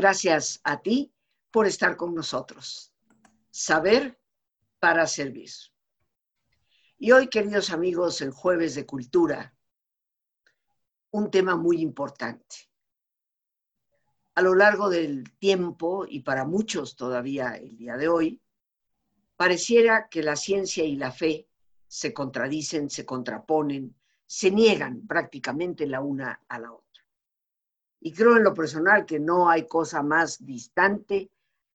Gracias a ti por estar con nosotros. Saber para servir. Y hoy, queridos amigos, en Jueves de Cultura, un tema muy importante. A lo largo del tiempo, y para muchos todavía el día de hoy, pareciera que la ciencia y la fe se contradicen, se contraponen, se niegan prácticamente la una a la otra. Y creo en lo personal que no hay cosa más distante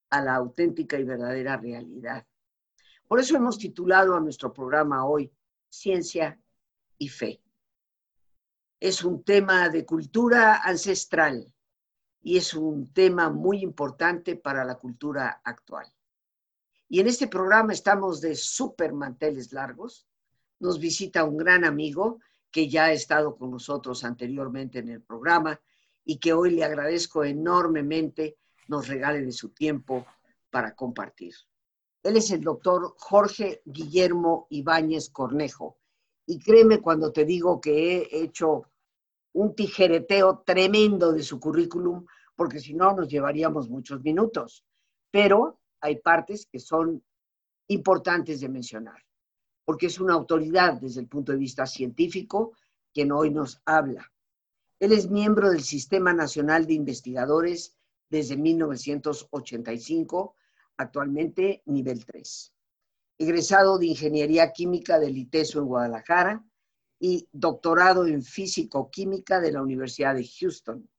a la auténtica y verdadera realidad. Por eso hemos titulado a nuestro programa hoy Ciencia y Fe. Es un tema de cultura ancestral y es un tema muy importante para la cultura actual. Y en este programa estamos de súper manteles largos. Nos visita un gran amigo que ya ha estado con nosotros anteriormente en el programa y que hoy le agradezco enormemente nos regale de su tiempo para compartir. Él es el doctor Jorge Guillermo Ibáñez Cornejo. Y créeme cuando te digo que he hecho un tijereteo tremendo de su currículum, porque si no nos llevaríamos muchos minutos. Pero hay partes que son importantes de mencionar, porque es una autoridad desde el punto de vista científico quien hoy nos habla. Él es miembro del Sistema Nacional de Investigadores desde 1985, actualmente nivel 3. Egresado de Ingeniería Química del ITESO en Guadalajara y doctorado en Físico-Química de la Universidad de Houston.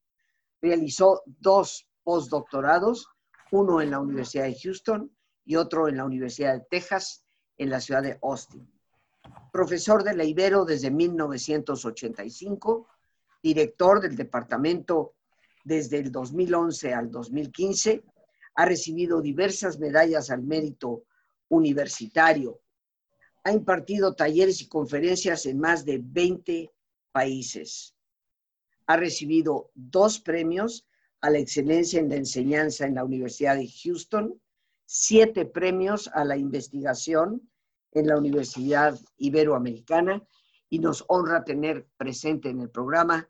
Realizó dos postdoctorados, uno en la Universidad de Houston y otro en la Universidad de Texas, en la ciudad de Austin. Profesor de la Ibero desde 1985 director del departamento desde el 2011 al 2015, ha recibido diversas medallas al mérito universitario, ha impartido talleres y conferencias en más de 20 países, ha recibido dos premios a la excelencia en la enseñanza en la Universidad de Houston, siete premios a la investigación en la Universidad Iberoamericana y nos honra tener presente en el programa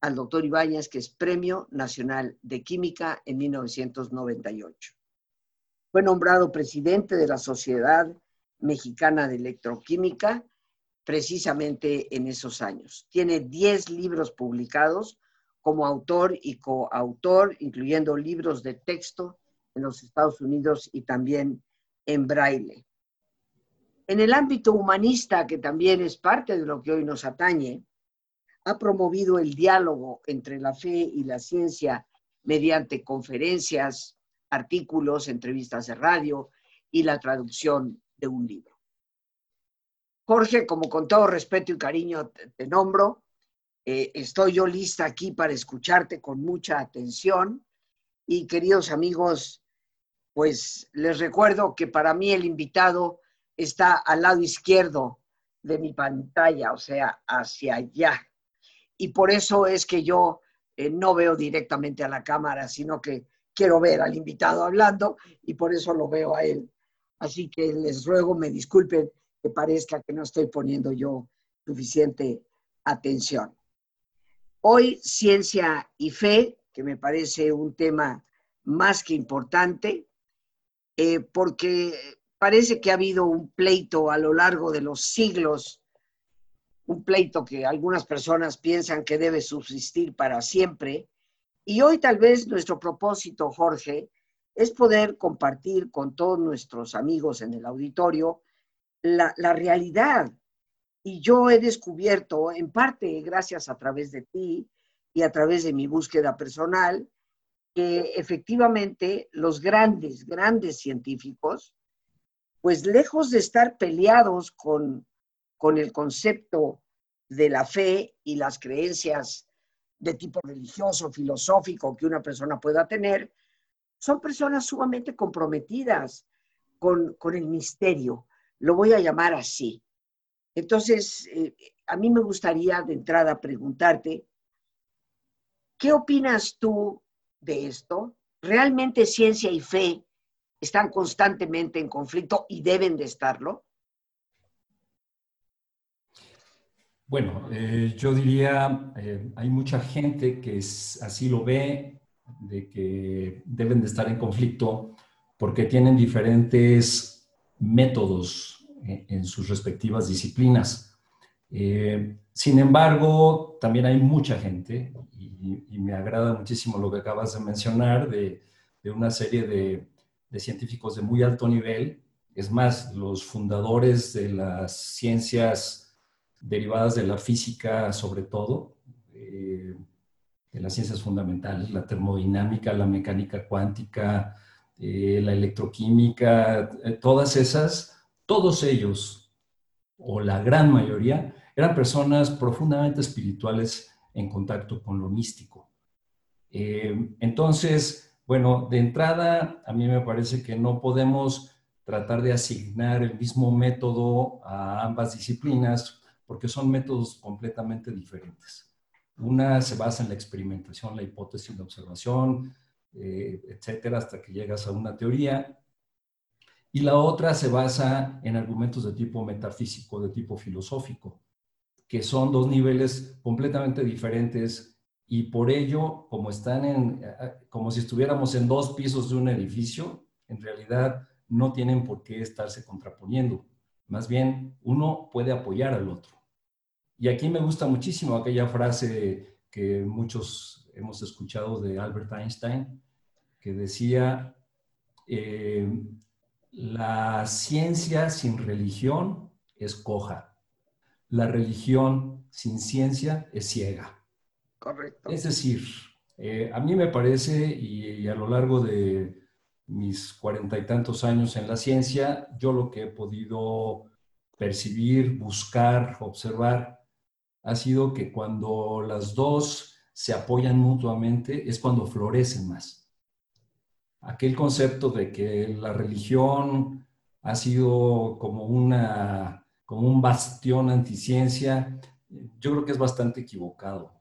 al doctor Ibáñez, que es Premio Nacional de Química en 1998. Fue nombrado presidente de la Sociedad Mexicana de Electroquímica precisamente en esos años. Tiene 10 libros publicados como autor y coautor, incluyendo libros de texto en los Estados Unidos y también en braille. En el ámbito humanista, que también es parte de lo que hoy nos atañe, ha promovido el diálogo entre la fe y la ciencia mediante conferencias, artículos, entrevistas de radio y la traducción de un libro. Jorge, como con todo respeto y cariño te, nombro, eh, estoy yo lista aquí para escucharte con mucha atención y queridos amigos, pues les recuerdo que para mí el invitado está al lado izquierdo de mi pantalla, o sea, hacia allá. Y por eso es que yo eh, no veo directamente a la cámara, sino que quiero ver al invitado hablando y por eso lo veo a él. Así que les ruego me disculpen que parezca que no estoy poniendo yo suficiente atención. Hoy, ciencia y fe, que me parece un tema más que importante, eh, porque parece que ha habido un pleito a lo largo de los siglos, un pleito que algunas personas piensan que debe subsistir para siempre. Y hoy tal vez nuestro propósito, Jorge, es poder compartir con todos nuestros amigos en el auditorio la, la realidad. Y yo he descubierto, en parte gracias a través de ti y a través de mi búsqueda personal, que efectivamente los grandes, grandes científicos, pues lejos de estar peleados con, con el concepto de la fe y las creencias de tipo religioso, filosófico que una persona pueda tener, son personas sumamente comprometidas con, el misterio. Lo voy a llamar así. Entonces, eh, a mí me gustaría de entrada preguntarte, ¿qué opinas tú de esto? ¿Realmente ciencia y fe están constantemente en conflicto y deben de estarlo? Bueno, eh, yo diría, eh, hay mucha gente que así lo ve, de que deben de estar en conflicto porque tienen diferentes métodos en, sus respectivas disciplinas. Eh, sin embargo, también hay mucha gente, y, me agrada muchísimo lo que acabas de mencionar, de, una serie de, científicos de muy alto nivel. Es más, los fundadores de las ciencias derivadas de la física, sobre todo, eh, de las ciencias fundamentales, la termodinámica, la mecánica cuántica, eh, la electroquímica, eh, todas esas, todos ellos, o la gran mayoría, eran personas profundamente espirituales en contacto con lo místico. Entonces, bueno, de entrada, a mí me parece que no podemos tratar de asignar el mismo método a ambas disciplinas porque son métodos completamente diferentes. Una se basa en la experimentación, la hipótesis, la observación, eh, etcétera, hasta que llegas a una teoría. Y la otra se basa en argumentos de tipo metafísico, de tipo filosófico, que son dos niveles completamente diferentes y por ello, como están en, como si estuviéramos en dos pisos de un edificio, en realidad no tienen por qué estarse contraponiendo. Más bien, uno puede apoyar al otro. Y aquí me gusta muchísimo aquella frase que muchos hemos escuchado de Albert Einstein, que decía, eh, la ciencia sin religión es coja, la religión sin ciencia es ciega. Correcto. Es decir, eh, a mí me parece, y, a lo largo de mis cuarenta y tantos años en la ciencia, yo lo que he podido percibir, buscar, observar, ha sido que cuando las dos se apoyan mutuamente es cuando florecen más. Aquel concepto de que la religión ha sido como, una, como un bastión anticiencia, yo creo que es bastante equivocado.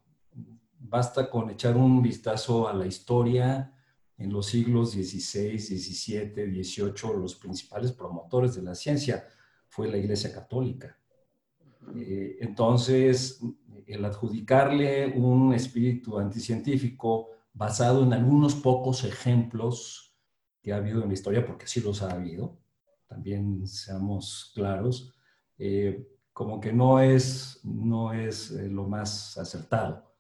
Basta con echar un vistazo a la historia en los siglos XVI, XVII, XVIII, los principales promotores de la ciencia fue la Iglesia Católica. Eh, entonces, el adjudicarle un espíritu anticientífico basado en algunos pocos ejemplos que ha habido en la historia, porque sí los ha habido, también seamos claros, eh, como que no es, no es eh, lo más acertado.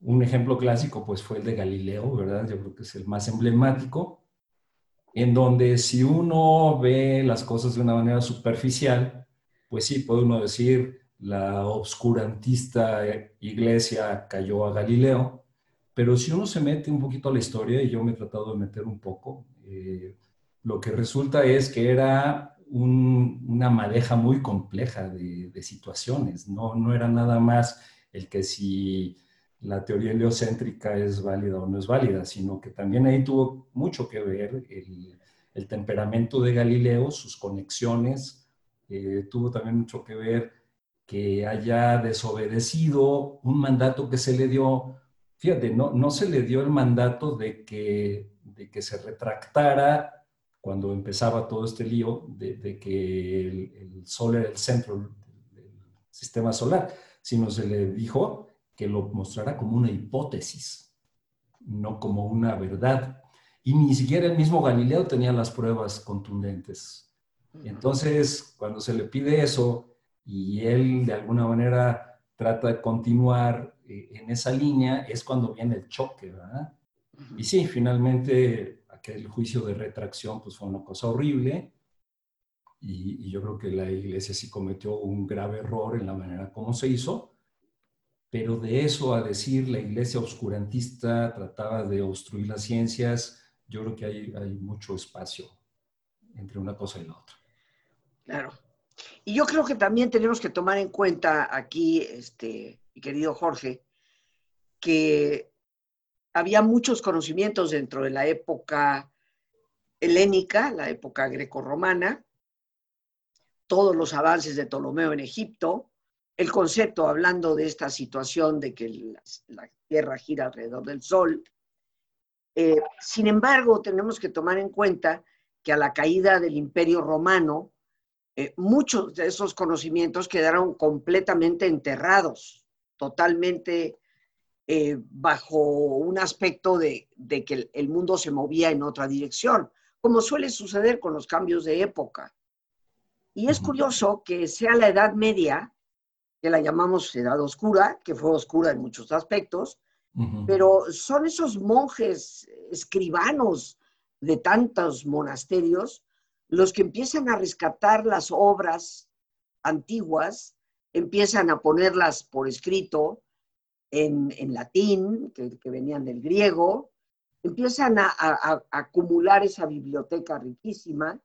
Un ejemplo clásico pues fue el de Galileo, ¿verdad? Yo creo que es el más emblemático, en donde si uno ve las cosas de una manera superficial, pues sí, uno decir, la obscurantista iglesia cayó a Galileo, pero si uno se mete un poquito a la historia, y yo me he tratado de meter un poco, eh, lo que resulta es que era una madeja muy compleja de, situaciones, no, no era nada más el que si la teoría heliocéntrica es válida o no es válida, sino que también ahí tuvo mucho que ver el temperamento de Galileo, sus conexiones, eh, tuvo también mucho que ver que haya desobedecido un mandato que se le dio. Fíjate, no, no se le dio el mandato de que, de que se retractara cuando empezaba todo este lío de, que el, Sol era el centro del sistema solar, sino se le dijo que lo mostrara como una hipótesis, no como una verdad. Y ni siquiera el mismo Galileo tenía las pruebas contundentes entonces, cuando se le pide eso y él de alguna manera trata de continuar eh, en esa línea, es cuando viene el choque, ¿verdad? Y sí, finalmente aquel juicio de retracción pues fue una cosa horrible y, yo creo que la iglesia sí cometió un grave error en la manera como se hizo, pero de eso a decir la iglesia obscurantista trataba de obstruir las ciencias, yo creo que hay, hay mucho espacio entre una cosa y la otra. Claro. Y yo creo que también tenemos que tomar en cuenta aquí, este, mi querido Jorge, que había muchos conocimientos dentro de la época helénica, la época grecorromana, todos los avances de Ptolomeo en Egipto, el concepto hablando de esta situación de que la, Tierra gira alrededor del Sol. Eh, sin embargo, tenemos que tomar en cuenta que a la caída del Imperio Romano, eh, muchos de esos conocimientos quedaron completamente enterrados, totalmente eh, bajo un aspecto de, que el, mundo se movía en otra dirección, como suele suceder con los cambios de época. Y es curioso que sea la Edad Media, que la llamamos Edad Oscura, que fue oscura en muchos aspectos, pero son esos monjes escribanos de tantos monasterios los que empiezan a rescatar las obras antiguas, empiezan a ponerlas por escrito en, latín, que, venían del griego, empiezan a, acumular esa biblioteca riquísima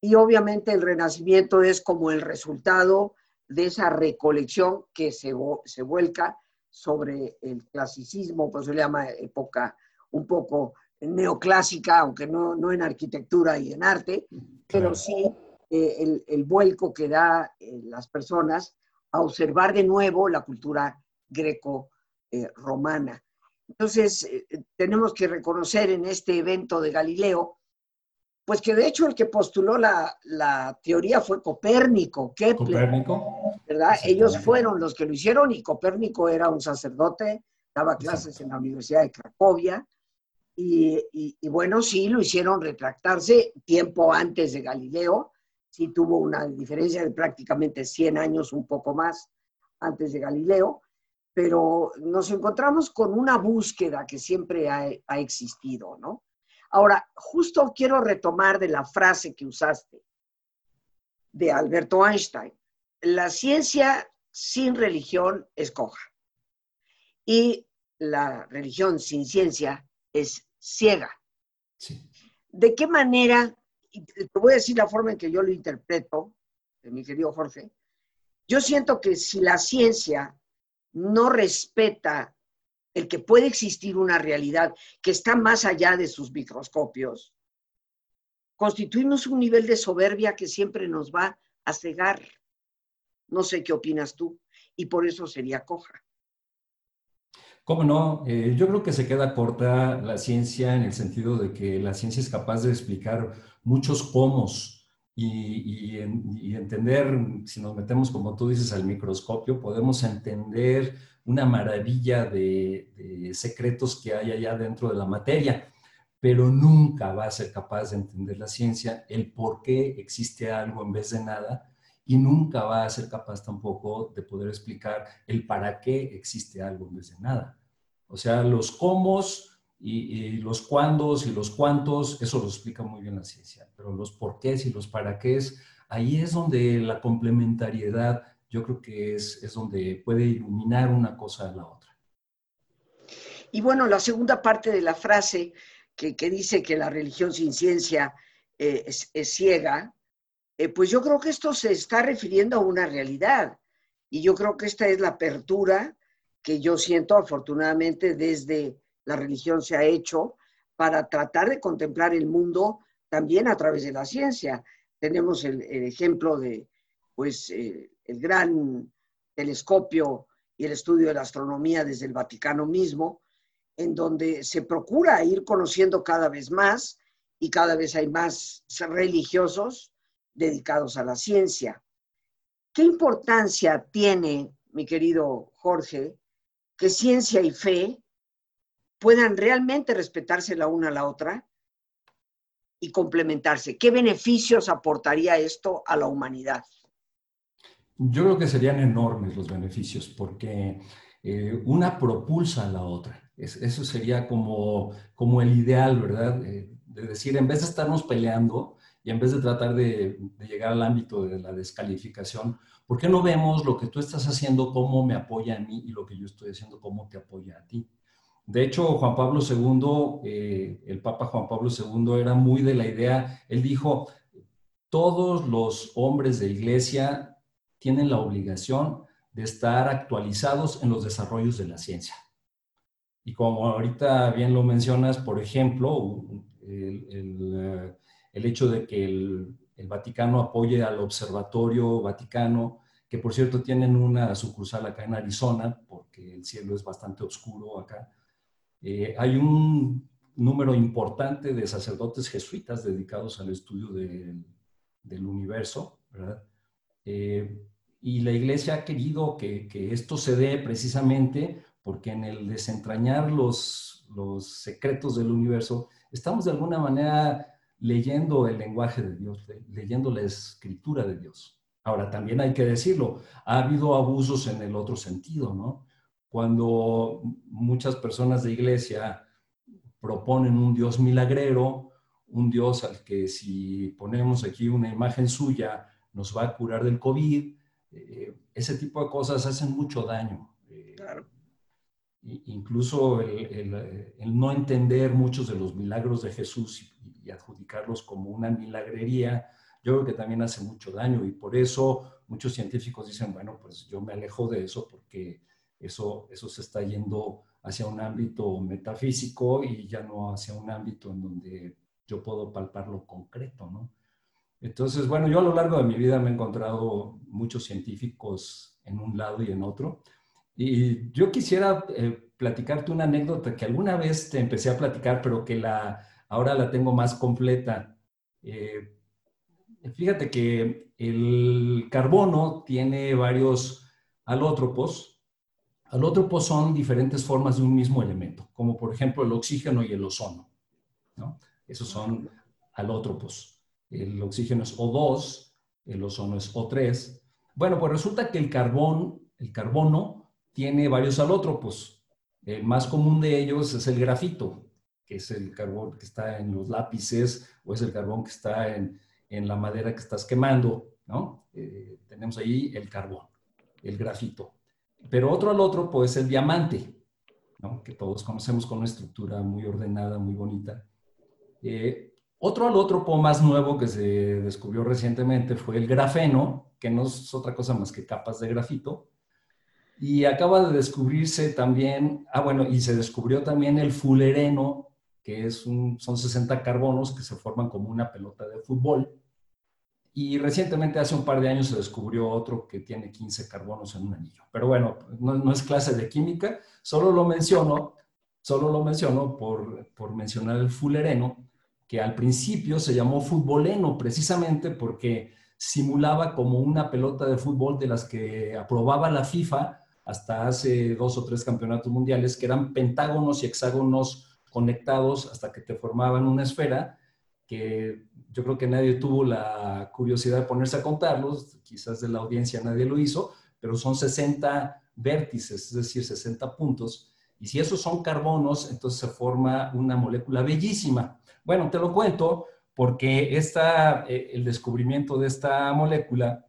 y obviamente el renacimiento es como el resultado de esa recolección que se, se vuelca sobre el clasicismo, pues se llama época un poco neoclásica, aunque no, no en arquitectura y en arte, pero sí eh, el, vuelco que da eh, las personas a observar de nuevo la cultura greco-romana. Entonces, eh, tenemos que reconocer en este evento de Galileo, pues que de hecho el que postuló la, la teoría fue Copérnico, Kepler. Copérnico. ¿Verdad? Ellos fueron los que lo hicieron y Copérnico era un sacerdote, daba clases en la Universidad de Cracovia, y, bueno, sí, lo hicieron retractarse tiempo antes de Galileo, sí tuvo una diferencia de prácticamente 100 años, un poco más antes de Galileo, pero nos encontramos con una búsqueda que siempre ha, ha existido, ¿no? Ahora, justo quiero retomar de la frase que usaste de Alberto Einstein. La ciencia sin religión es coja. Y la religión sin ciencia es ciega. ¿De qué manera, y te voy a decir la forma en que yo lo interpreto, mi querido Jorge, yo siento que si la ciencia no respeta el que puede existir una realidad que está más allá de sus microscopios, constituimos un nivel de soberbia que siempre nos va a cegar. No sé qué opinas tú, y por eso sería coja. ¿Cómo no? Eh, yo creo que se queda corta la ciencia en el sentido de que la ciencia es capaz de explicar muchos cómo y, entender, si nos metemos, como tú dices, al microscopio, podemos entender una maravilla de, secretos que hay allá dentro de la materia, pero nunca va a ser capaz de entender la ciencia el por qué existe algo en vez de nada y nunca va a ser capaz tampoco de poder explicar el para qué existe algo en vez de nada. O sea, los cómo y, los cuándos y los cuántos, eso lo explica muy bien la ciencia, pero los porqués y los para qué, ahí es donde la complementariedad yo creo que es, es donde puede iluminar una cosa a la otra. Y bueno, la segunda parte de la frase que, dice que la religión sin ciencia eh, es, ciega, eh, pues yo creo que esto se está refiriendo a una realidad. Y yo creo que esta es la apertura que yo siento afortunadamente desde la religión se ha hecho para tratar de contemplar el mundo también a través de la ciencia. Tenemos el, ejemplo de, pues, eh, el gran telescopio y el estudio de la astronomía desde el Vaticano mismo, en donde se procura ir conociendo cada vez más y cada vez hay más religiosos dedicados a la ciencia. ¿Qué importancia tiene, mi querido Jorge, que ciencia y fe puedan realmente respetarse la una a la otra y complementarse. ¿Qué beneficios aportaría esto a la humanidad? Yo creo que serían enormes los beneficios porque eh, una propulsa a la otra. eso sería como, como el ideal, ¿verdad? Eh, de decir, en vez de estarnos peleando y en vez de tratar de, de llegar al ámbito de la descalificación, ¿Por qué no vemos lo que tú estás haciendo, cómo me apoya a mí y lo que yo estoy haciendo, cómo te apoya a ti? De hecho, Juan Pablo II, eh, el Papa Juan Pablo II era muy de la idea, él dijo, todos los hombres de iglesia tienen la obligación de estar actualizados en los desarrollos de la ciencia. Y como ahorita bien lo mencionas, por ejemplo, el, el eh, hecho de que el, el Vaticano apoye al Observatorio Vaticano, que por cierto tienen una sucursal acá en Arizona, porque el cielo es bastante oscuro acá. Eh, hay un número importante de sacerdotes jesuitas dedicados al estudio del universo, ¿verdad? Eh, y la iglesia ha querido que, que, esto se dé precisamente porque en el desentrañar los, los secretos del universo, estamos de alguna manera leyendo el lenguaje de Dios, leyendo la escritura de Dios. Ahora, también hay que decirlo, ha habido abusos en el otro sentido, ¿no? Cuando muchas personas de iglesia proponen un Dios milagrero, un Dios al que si ponemos aquí una imagen suya nos va a curar del COVID, eh, ese tipo de cosas hacen mucho daño. Eh, claro. Incluso el, no entender muchos de los milagros de Jesús y, adjudicarlos como una milagrería, yo creo que también hace mucho daño y por eso muchos científicos dicen, bueno, pues yo me alejo de eso porque eso, eso se está yendo hacia un ámbito metafísico y ya no hacia un ámbito en donde yo puedo palpar lo concreto, ¿no? Entonces, bueno, yo a lo largo de mi vida me he encontrado muchos científicos en un lado y en otro. Y yo quisiera eh, platicarte una anécdota que alguna vez te empecé a platicar, pero que la, ahora la tengo más completa. Eh, fíjate que el carbono tiene varios alótropos. Alótropos son diferentes formas de un mismo elemento, como por ejemplo el oxígeno y el ozono. ¿no? Esos son alótropos. El oxígeno es O2, el ozono es O3. Bueno, pues resulta que el carbón, el carbono, tiene varios alótropos. El más común de ellos es el grafito, que es el carbón que está en los lápices o es el carbón que está en, en la madera que estás quemando, ¿no? Eh, tenemos ahí el carbón, el grafito. Pero otro al otro, pues el diamante, ¿no? Que todos conocemos con una estructura muy ordenada, muy bonita. Eh, otro al otro po más nuevo que se descubrió recientemente fue el grafeno, que no es otra cosa más que capas de grafito. Y acaba de descubrirse también, ah bueno, y se descubrió también el fulereno, que es un, son 60 carbonos que se forman como una pelota de fútbol. Y recientemente, hace un par de años, se descubrió otro que tiene 15 carbonos en un anillo. Pero bueno, no, es clase de química, solo lo menciono, solo lo menciono por, por mencionar el fulereno, que al principio se llamó futboleno precisamente porque simulaba como una pelota de fútbol de las que aprobaba la FIFA hasta hace dos o tres campeonatos mundiales, que eran pentágonos y hexágonos conectados hasta que te formaban una esfera que yo creo que nadie tuvo la curiosidad de ponerse a contarlos, quizás de la audiencia nadie lo hizo, pero son 60 vértices, es decir, 60 puntos. Y si esos son carbonos, entonces se forma una molécula bellísima. Bueno, te lo cuento porque esta, eh, el descubrimiento de esta molécula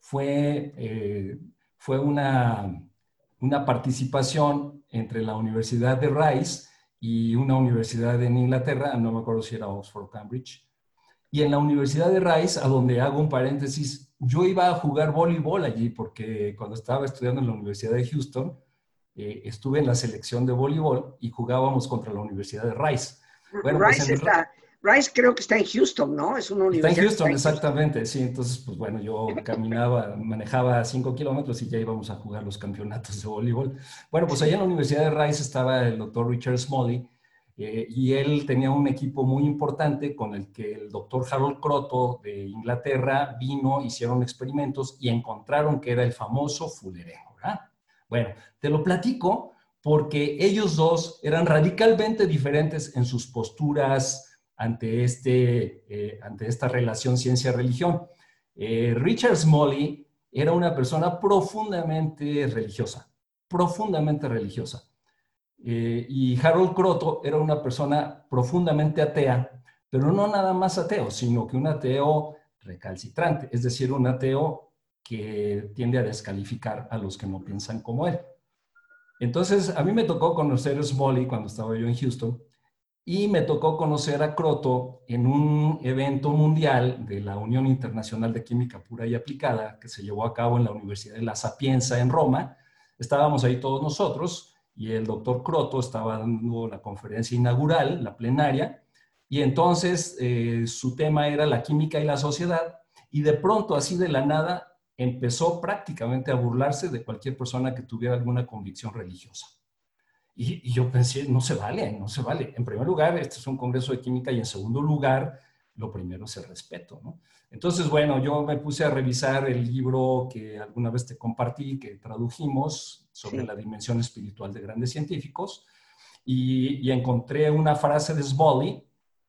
fue, eh, fue una, una participación entre la Universidad de Rice y una universidad en Inglaterra, no me acuerdo si era Oxford o Cambridge. Y en la Universidad de Rice, a donde hago un paréntesis, yo iba a jugar voleibol allí porque cuando estaba estudiando en la Universidad de Houston, eh, estuve en la selección de voleibol y jugábamos contra la Universidad de Rice. Bueno, pues Rice está, Rice creo que está en Houston, ¿no? Es una universidad. Está en Houston, exactamente, sí. Entonces, pues bueno, yo caminaba, manejaba cinco kilómetros y ya íbamos a jugar los campeonatos de voleibol. Bueno, pues allá en la Universidad de Rice estaba el doctor Richard Smalley eh, y él tenía un equipo muy importante con el que el doctor Harold Croto de Inglaterra vino, hicieron experimentos y encontraron que era el famoso fulereno, ¿verdad? Bueno, te lo platico porque ellos dos eran radicalmente diferentes en sus posturas, ante, este, eh, ante esta relación ciencia-religión. Eh, Richard Smalley era una persona profundamente religiosa, profundamente religiosa. Eh, y Harold Croto era una persona profundamente atea, pero no nada más ateo, sino que un ateo recalcitrante, es decir, un ateo que tiende a descalificar a los que no piensan como él. Entonces, a mí me tocó conocer a Smalley cuando estaba yo en Houston y me tocó conocer a Croto en un evento mundial de la Unión Internacional de Química Pura y Aplicada que se llevó a cabo en la Universidad de La Sapienza en Roma. Estábamos ahí todos nosotros y el doctor Croto estaba dando la conferencia inaugural, la plenaria, y entonces eh, su tema era la química y la sociedad, y de pronto, así de la nada, empezó prácticamente a burlarse de cualquier persona que tuviera alguna convicción religiosa. Y, yo pensé, no se vale, no se vale. En primer lugar, este es un congreso de química y en segundo lugar, lo primero es el respeto, ¿no? Entonces, bueno, yo me puse a revisar el libro que alguna vez te compartí, que tradujimos sobre la dimensión espiritual de grandes científicos, y, encontré una frase de Smalley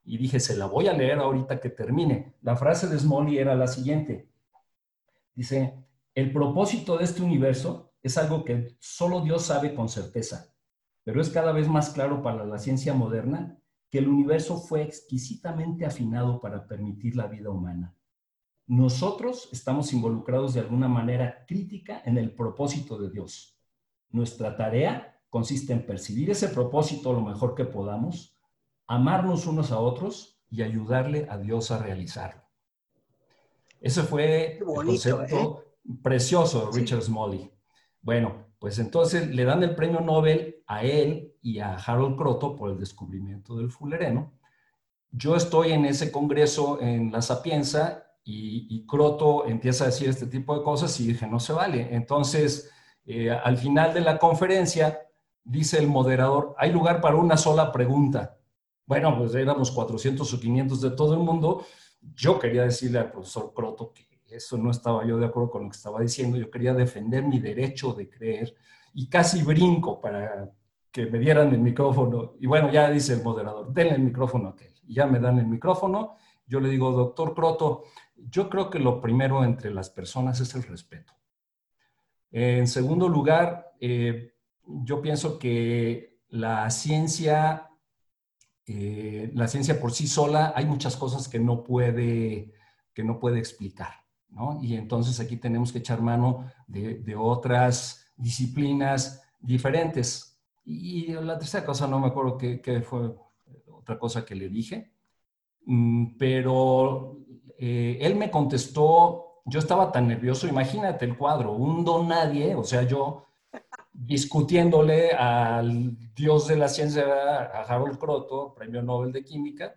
y dije, se la voy a leer ahorita que termine. La frase de Smalley era la siguiente. Dice, el propósito de este universo es algo que solo Dios sabe con certeza, pero es cada vez más claro para la ciencia moderna que el universo fue exquisitamente afinado para permitir la vida humana. Nosotros estamos involucrados de alguna manera crítica en el propósito de Dios. Nuestra tarea consiste en percibir ese propósito lo mejor que podamos, amarnos unos a otros y ayudarle a Dios a realizarlo. Ese fue el concepto ¿eh? precioso de Richard Smalley. Bueno, pues entonces le dan el premio Nobel a él y a Harold Croto por el descubrimiento del fulereno. Yo estoy en ese congreso en La Sapienza y, Croto empieza a decir este tipo de cosas y dije, no se vale. Entonces, eh, al final de la conferencia, dice el moderador, hay lugar para una sola pregunta. Bueno, pues éramos 400 o 500 de todo el mundo. Yo quería decirle al profesor Croto que eso no estaba yo de acuerdo con lo que estaba diciendo. Yo quería defender mi derecho de creer y casi brinco para que me dieran el micrófono. Y bueno, ya dice el moderador, denle el micrófono a aquel. Y ya me dan el micrófono. Yo le digo, doctor Croto, yo creo que lo primero entre las personas es el respeto. En segundo lugar, eh, yo pienso que la ciencia, eh, la ciencia por sí sola, hay muchas cosas que no puede, que no puede explicar. Y entonces aquí tenemos que echar mano de, otras disciplinas diferentes. Y la tercera cosa, no me acuerdo qué, fue otra cosa que le dije, mm, pero eh, él me contestó, yo estaba tan nervioso, imagínate el cuadro, un don nadie, o sea, yo discutiéndole al dios de la ciencia, a Harold Croto, premio Nobel de Química,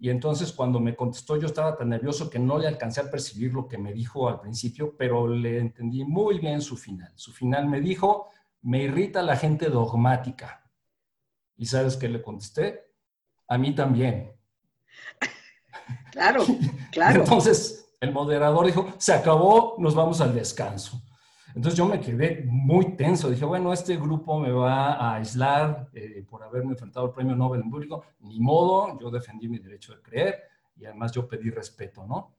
y entonces cuando me contestó yo estaba tan nervioso que no le alcancé a percibir lo que me dijo al principio, pero le entendí muy bien su final. Su final me dijo, me irrita la gente dogmática. ¿Y sabes qué le contesté? A mí también. Claro, claro. Entonces el moderador dijo, se acabó, nos vamos al descanso. Entonces yo me quedé muy tenso. Dije, bueno, este grupo me va a aislar eh, por haberme enfrentado al premio Nobel en público. Ni modo, yo defendí mi derecho de creer y además yo pedí respeto, ¿no?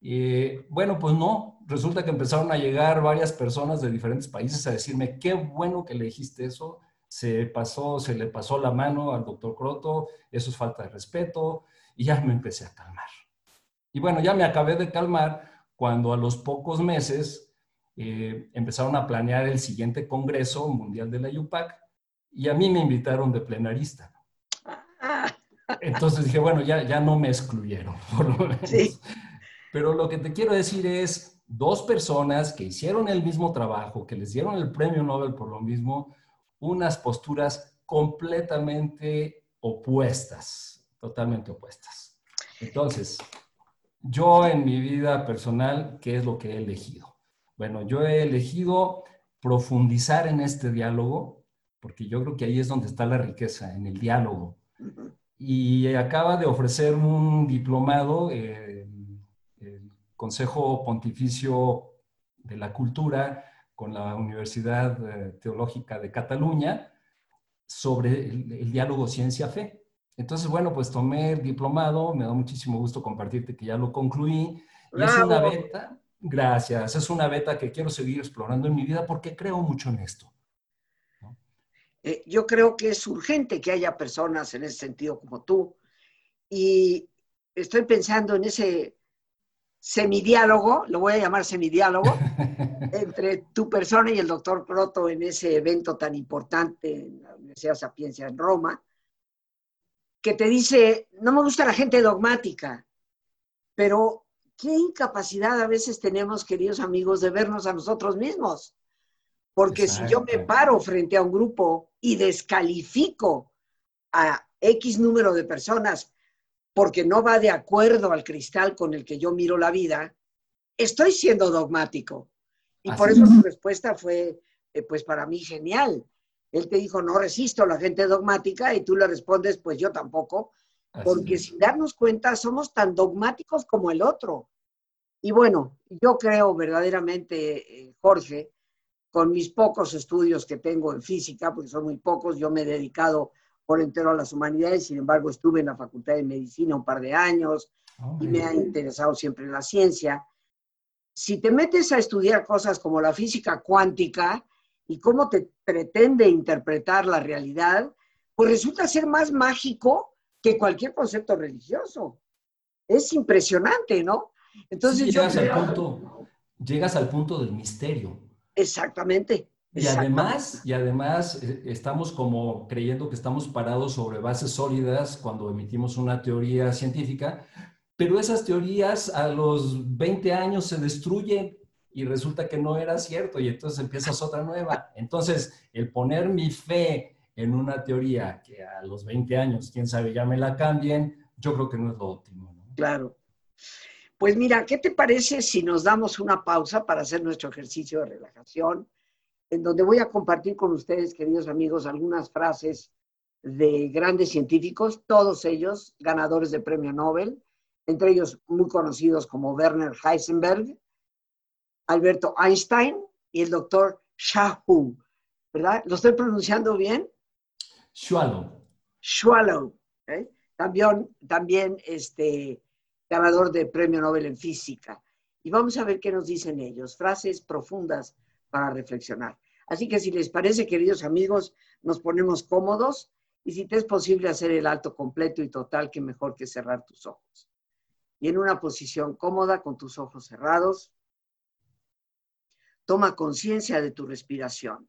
Y bueno, pues no, resulta que empezaron a llegar varias personas de diferentes países a decirme, qué bueno que le dijiste eso, se pasó, se le pasó la mano al doctor Croto, eso es falta de respeto, y ya me empecé a calmar. Y bueno, ya me acabé de calmar cuando a los pocos meses eh, empezaron a planear el siguiente Congreso Mundial de la IUPAC y a mí me invitaron de plenarista. Entonces dije, bueno, ya, ya no me excluyeron, Pero lo que te quiero decir es, dos personas que hicieron el mismo trabajo, que les dieron el premio Nobel por lo mismo, unas posturas completamente opuestas, totalmente opuestas. Entonces, yo en mi vida personal, ¿qué es lo que he elegido? Bueno, yo he elegido profundizar en este diálogo, porque yo creo que ahí es donde está la riqueza, en el diálogo. Y acaba de ofrecer un diplomado, eh, el Consejo Pontificio de la Cultura, con la Universidad eh, Teológica de Cataluña, sobre el, el diálogo ciencia-fe. Entonces, bueno, pues tomé el diplomado, me da muchísimo gusto compartirte que ya lo concluí. Y es una beta, Gracias. Es una beta que quiero seguir explorando en mi vida porque creo mucho en esto. Eh, yo creo que es urgente que haya personas en ese sentido como tú. Y estoy pensando en ese semidiálogo, lo voy a llamar semidiálogo, entre tu persona y el doctor Proto en ese evento tan importante en la Universidad Sapiencia en Roma, que te dice, no me gusta la gente dogmática, pero qué incapacidad a veces tenemos, queridos amigos, de vernos a nosotros mismos. Porque si yo me paro frente a un grupo y descalifico a X número de personas porque no va de acuerdo al cristal con el que yo miro la vida, estoy siendo dogmático. Y por eso su respuesta fue, eh, pues para mí, genial. Él te dijo, no resisto a la gente dogmática y tú le respondes, pues yo tampoco. Porque sin darnos cuenta somos tan dogmáticos como el otro. Y bueno, yo creo verdaderamente, eh, Jorge, con mis pocos estudios que tengo en física, porque son muy pocos, yo me he dedicado por entero a las humanidades, sin embargo estuve en la Facultad de Medicina un par de años y me ha interesado siempre la ciencia. Si te metes a estudiar cosas como la física cuántica y cómo te pretende interpretar la realidad, pues resulta ser más mágico que cualquier concepto religioso. Es impresionante, ¿no? Entonces llegas, al punto, llegas al punto del misterio. Exactamente. Y además, y además eh, estamos como creyendo que estamos parados sobre bases sólidas cuando emitimos una teoría científica, pero esas teorías a los 20 años se destruyen y resulta que no era cierto y entonces empiezas otra nueva. Entonces, el poner mi fe en una teoría que a los 20 años, quién sabe, ya me la cambien, yo creo que no es lo óptimo. Claro. Pues mira, ¿qué te parece si nos damos una pausa para hacer nuestro ejercicio de relajación, en donde voy a compartir con ustedes, queridos amigos, algunas frases de grandes científicos, todos ellos ganadores de premio Nobel, entre ellos muy conocidos como Werner Heisenberg, Alberto Einstein y el doctor Shahu, ¿verdad? ¿Lo estoy pronunciando bien? Swallow. Swallow. ¿eh? También, también este, ganador de Premio Nobel en Física. Y vamos a ver qué nos dicen ellos. Frases profundas para reflexionar. Así que si les parece, queridos amigos, nos ponemos cómodos y si te es posible hacer el alto completo y total, que mejor que cerrar tus ojos. Y en una posición cómoda, con tus ojos cerrados, toma conciencia de tu respiración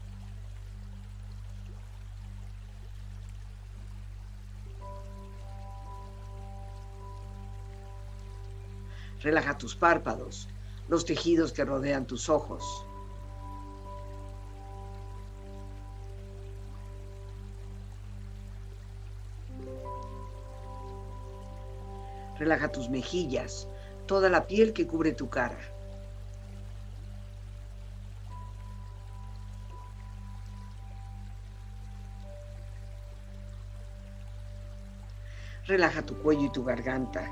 Relaja tus párpados, los tejidos que rodean tus ojos. Relaja tus mejillas, toda la piel que cubre tu cara. Relaja tu cuello y tu garganta.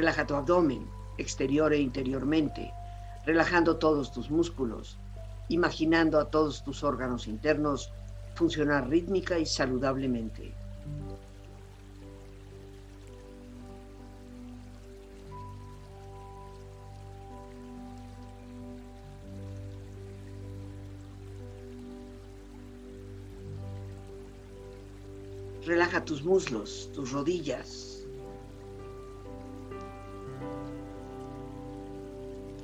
Relaja tu abdomen, exterior e interiormente, relajando todos tus músculos, imaginando a todos tus órganos internos funcionar rítmica y saludablemente. Relaja tus muslos, tus rodillas,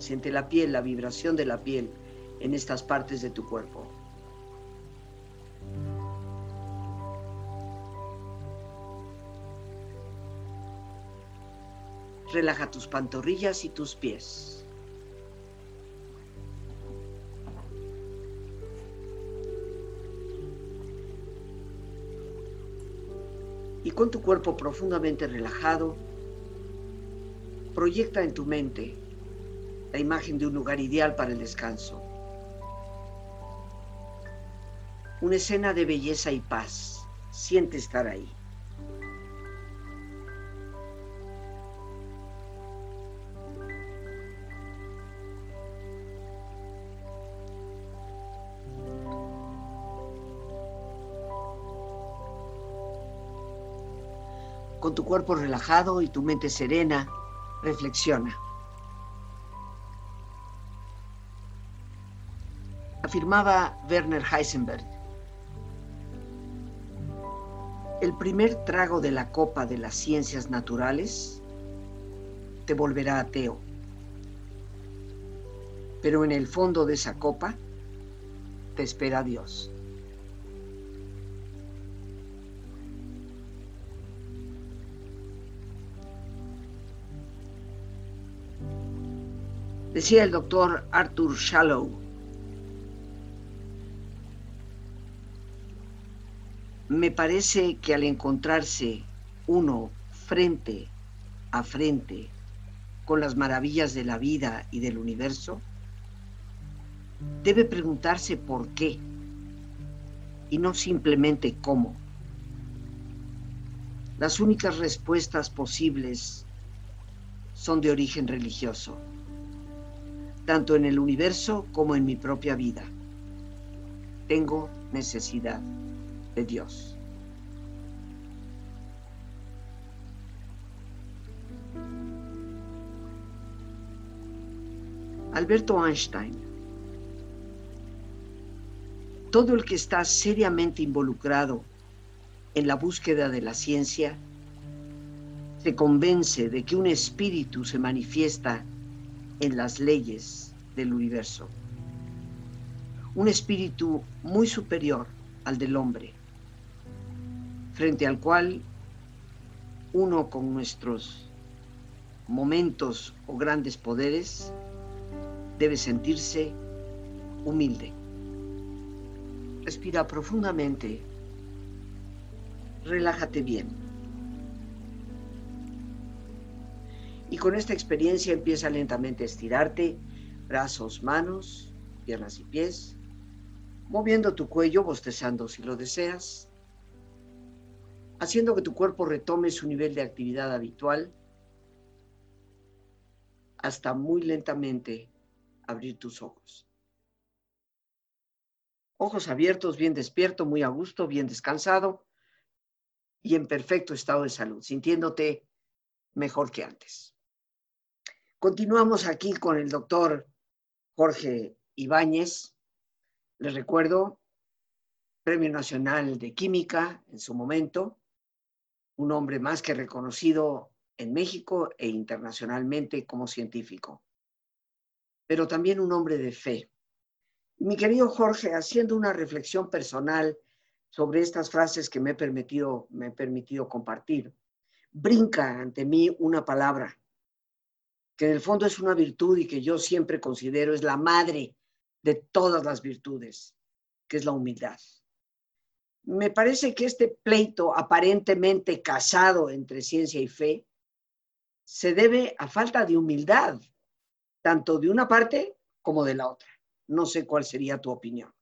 Siente la piel, la vibración de la piel en estas partes de tu cuerpo. Relaja tus pantorrillas y tus pies. Y con tu cuerpo profundamente relajado, proyecta en tu mente la imagen de un lugar ideal para el descanso. Una escena de belleza y paz. Siente estar ahí. Con tu cuerpo relajado y tu mente serena, reflexiona. Afirmaba Werner Heisenberg, el primer trago de la copa de las ciencias naturales te volverá ateo. Pero en el fondo de esa copa te espera Dios. Decía el doctor Arthur Shallow, me parece que al encontrarse uno frente a frente con las maravillas de la vida y del universo, debe preguntarse por qué y no simplemente cómo. Las únicas respuestas posibles son de origen religioso tanto en el universo como en mi propia vida. Tengo necesidad de Dios. Alberto Einstein. Todo el que está seriamente involucrado en la búsqueda de la ciencia se convence de que un espíritu se manifiesta en las leyes del universo. Un espíritu muy superior al del hombre, frente al cual uno con nuestros momentos o grandes poderes debe sentirse humilde. Respira profundamente. Relájate bien. Y con esta experiencia empieza lentamente a estirarte, brazos, manos, piernas y pies, moviendo tu cuello, bostezando si lo deseas, haciendo que tu cuerpo retome su nivel de actividad habitual hasta muy lentamente abrir tus ojos. Ojos abiertos, bien despierto, muy a gusto, bien descansado y en perfecto estado de salud, sintiéndote mejor que antes. Continuamos aquí con el doctor Jorge Ibáñez. Les recuerdo, Premio Nacional de Química en su momento, un hombre más que reconocido en México e internacionalmente como científico, pero también un hombre de fe. Mi querido Jorge, haciendo una reflexión personal sobre estas frases que me he permitido, me he permitido compartir, brinca ante mí una palabra que en el fondo es una virtud y que yo siempre considero es la madre de todas las virtudes, que es la humildad. Me parece que este pleito aparentemente casado entre ciencia y fe se debe a falta de humildad, tanto de una parte como de la otra. No sé cuál sería tu opinión.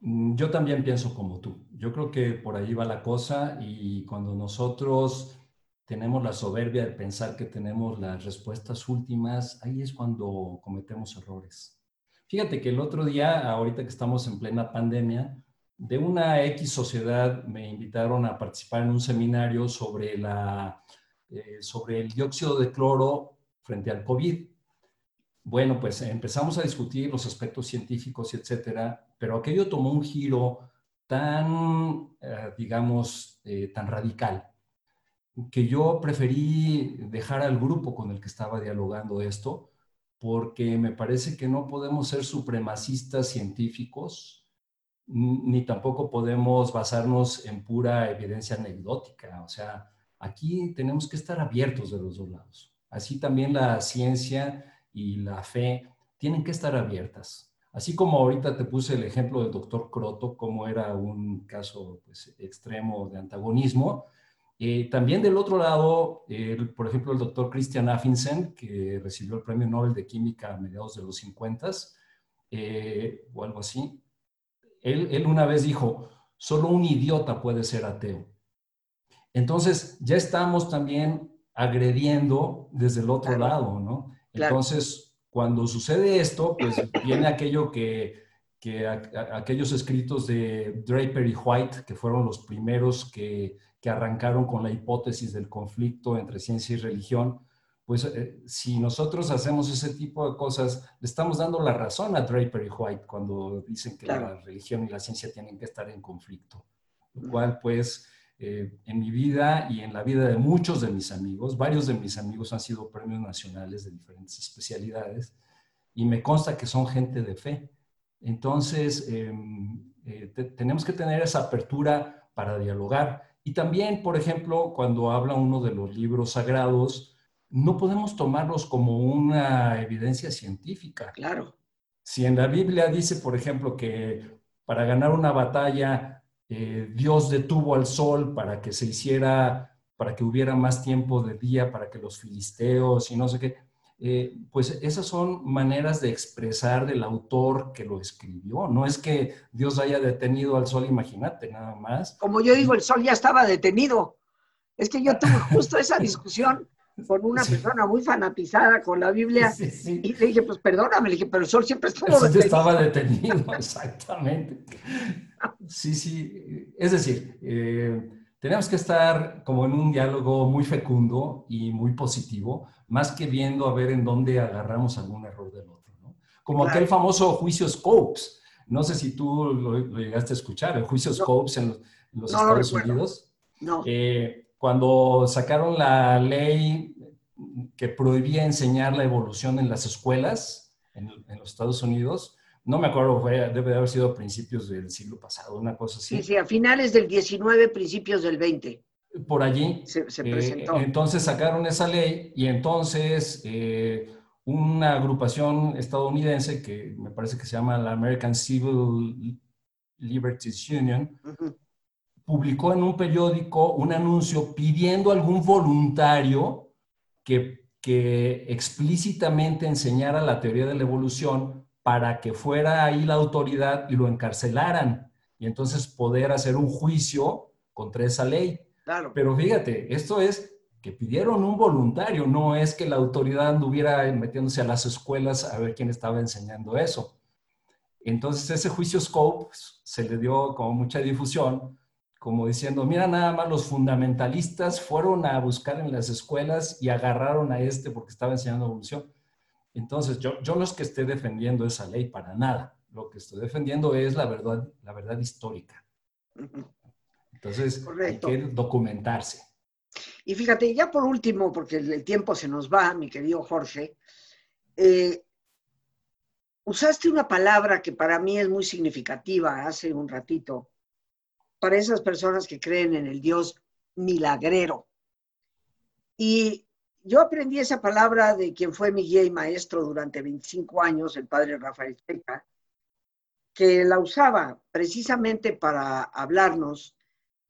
Mm, yo también pienso como tú. Yo creo que por ahí va la cosa y cuando nosotros tenemos la soberbia de pensar que tenemos las respuestas últimas, ahí es cuando cometemos errores. Fíjate que el otro día, ahorita que estamos en plena pandemia, de una X sociedad me invitaron a participar en un seminario sobre, la, eh, sobre el dióxido de cloro frente al COVID. Bueno, pues empezamos a discutir los aspectos científicos y etcétera, pero aquello tomó un giro tan, digamos, tan radical, que yo preferí dejar al grupo con el que estaba dialogando esto, porque me parece que no podemos ser supremacistas científicos, ni tampoco podemos basarnos en pura evidencia anecdótica. O sea, aquí tenemos que estar abiertos de los dos lados. Así también la ciencia y la fe tienen que estar abiertas. Así como ahorita te puse el ejemplo del doctor Croto, como era un caso pues, extremo de antagonismo, eh, también del otro lado, por ejemplo, el doctor Christian Affinsen, que recibió el Premio Nobel de Química a mediados de los 50 eh, o algo así, él, él, una vez dijo, solo un idiota puede ser ateo. Entonces, ya estamos también agrediendo desde el otro lado, ¿no? Entonces, cuando sucede esto, pues viene aquello que, que aquellos escritos de Draper y White, que fueron los primeros que que arrancaron con la hipótesis del conflicto entre ciencia y religión, pues eh, si nosotros hacemos ese tipo de cosas, le estamos dando la razón a Draper y White cuando dicen que la religión y la ciencia tienen que estar en conflicto. Lo cual, pues, eh, en mi vida y en la vida de muchos de mis amigos, varios de mis amigos han sido premios nacionales de diferentes especialidades y me consta que son gente de fe. Entonces, em, eh, tenemos que tener esa apertura para dialogar y también, por ejemplo, cuando habla uno de los libros sagrados, no podemos tomarlos como una evidencia científica. Claro. Si en la Biblia dice, por ejemplo, que para ganar una batalla eh, Dios detuvo al sol para que se hiciera, para que hubiera más tiempo de día, para que los filisteos y no sé qué, eh, pues esas son maneras de expresar del autor que lo escribió. No es que Dios haya detenido al sol, imagínate, nada más. Como yo digo, el sol ya estaba detenido. Es que yo tuve justo esa discusión con una persona muy fanatizada con la Biblia y le dije, pues perdóname, le dije, pero el sol siempre estuvo el detenido. estaba detenido, exactamente. Sí, sí. Es decir, eh, tenemos que estar como en un diálogo muy fecundo y muy positivo, más que viendo a ver en dónde agarramos algún error del otro. ¿no? Como aquel famoso juicio Scopes. No sé si tú lo, llegaste a escuchar, el juicio Scopes en los, Estados Unidos. No. Eh, cuando sacaron la ley que prohibía enseñar la evolución en las escuelas en, en los Estados Unidos, no me acuerdo, fue, debe de haber sido a principios del siglo pasado, una cosa así. Sí, sí, a finales del 19, principios del 20. Por allí. Se, eh, presentó. entonces sacaron esa ley y entonces eh, una agrupación estadounidense que me parece que se llama la American Civil Liberties Union, publicó en un periódico un anuncio pidiendo a algún voluntario que, que explícitamente enseñara la teoría de la evolución para que fuera ahí la autoridad y lo encarcelaran y entonces poder hacer un juicio contra esa ley. Claro. Pero fíjate, esto es que pidieron un voluntario, no es que la autoridad anduviera metiéndose a las escuelas a ver quién estaba enseñando eso. Entonces ese juicio Scope se le dio como mucha difusión, como diciendo, mira nada más los fundamentalistas fueron a buscar en las escuelas y agarraron a este porque estaba enseñando evolución. Entonces, yo, yo no es que esté defendiendo esa ley para nada. Lo que estoy defendiendo es la verdad, la verdad histórica. Entonces, hay que documentarse. Y fíjate, ya por último, porque el tiempo se nos va, mi querido Jorge, eh, usaste una palabra que para mí es muy significativa hace un ratito, para esas personas que creen en el Dios milagrero. Y yo aprendí esa palabra de quien fue mi guía y maestro durante 25 años, el padre Rafael Checa, que la usaba precisamente para hablarnos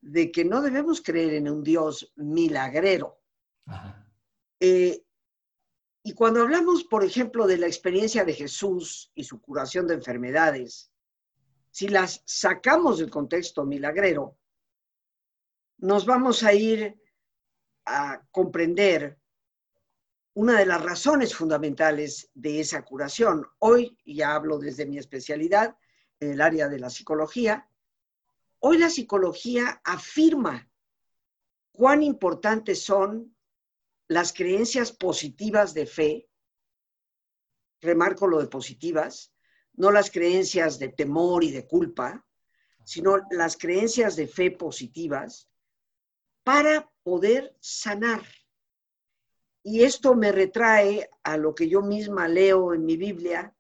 de que no debemos creer en un Dios milagrero. Eh, y cuando hablamos, por ejemplo, de la experiencia de Jesús y su curación de enfermedades, si las sacamos del contexto milagrero, nos vamos a ir a comprender una de las razones fundamentales de esa curación. Hoy, ya hablo desde mi especialidad, en el área de la psicología, hoy la psicología afirma cuán importantes son las creencias positivas de fe, remarco lo de positivas, no las creencias de temor y de culpa, sino las creencias de fe positivas para poder sanar. Y esto me retrae a lo que yo misma leo en mi Biblia,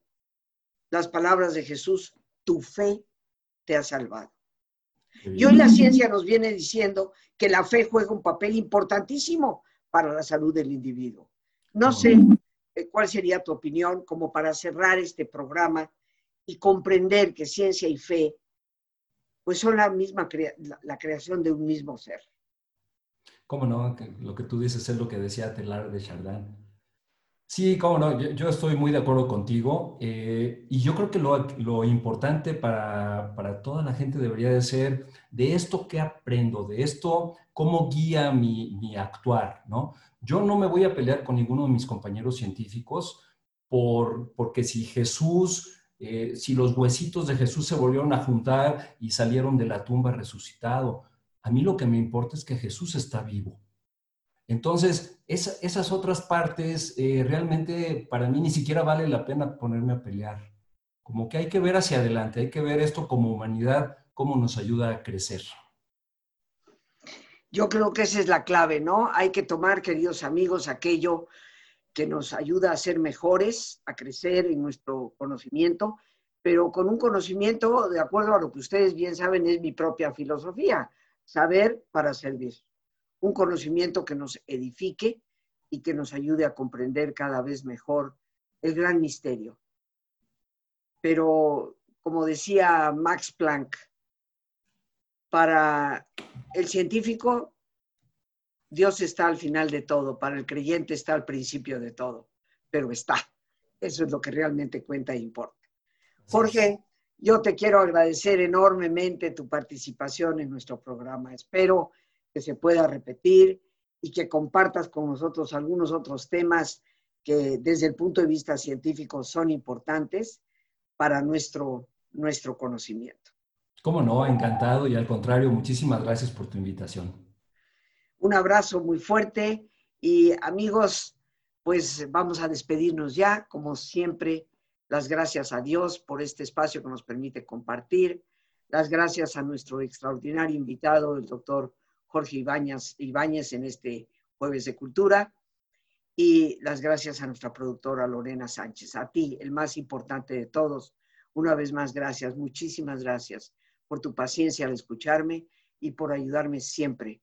las palabras de Jesús, tu fe te ha salvado. Y hoy la ciencia nos viene diciendo que la fe juega un papel importantísimo para la salud del individuo. No sé eh, cuál sería tu opinión como para cerrar este programa y comprender que ciencia y fe pues son la misma la, creación de un mismo ser. ¿Cómo no? Lo que tú dices es lo que decía Telar de Chardin. Sí, cómo no, yo, estoy muy de acuerdo contigo eh, y yo creo que lo, lo importante para, para, toda la gente debería de ser de esto que aprendo, de esto, cómo guía mi, mi actuar, ¿no? Yo no me voy a pelear con ninguno de mis compañeros científicos por, porque si Jesús, eh, si los huesitos de Jesús se volvieron a juntar y salieron de la tumba resucitado, a mí lo que me importa es que Jesús está vivo. Entonces, esas otras partes eh, realmente para mí ni siquiera vale la pena ponerme a pelear. Como que hay que ver hacia adelante, hay que ver esto como humanidad, cómo nos ayuda a crecer. Yo creo que esa es la clave, ¿no? Hay que tomar, queridos amigos, aquello que nos ayuda a ser mejores, a crecer en nuestro conocimiento, pero con un conocimiento, de acuerdo a lo que ustedes bien saben, es mi propia filosofía, saber para servir. Un conocimiento que nos edifique y que nos ayude a comprender cada vez mejor el gran misterio. Pero, como decía Max Planck, para el científico, Dios está al final de todo, para el creyente está al principio de todo, pero está. Eso es lo que realmente cuenta e importa. Jorge, yo te quiero agradecer enormemente tu participación en nuestro programa. Espero que se pueda repetir y que compartas con nosotros algunos otros temas que desde el punto de vista científico son importantes para nuestro, nuestro conocimiento. Cómo no, encantado y al contrario, muchísimas gracias por tu invitación. Un abrazo muy fuerte y amigos, pues vamos a despedirnos ya, como siempre, las gracias a Dios por este espacio que nos permite compartir, las gracias a nuestro extraordinario invitado, el doctor Jorge Ibáñez, en este jueves de cultura, y las gracias a nuestra productora Lorena Sánchez, a ti, el más importante de todos. Una vez más, gracias, muchísimas gracias por tu paciencia al escucharme y por ayudarme siempre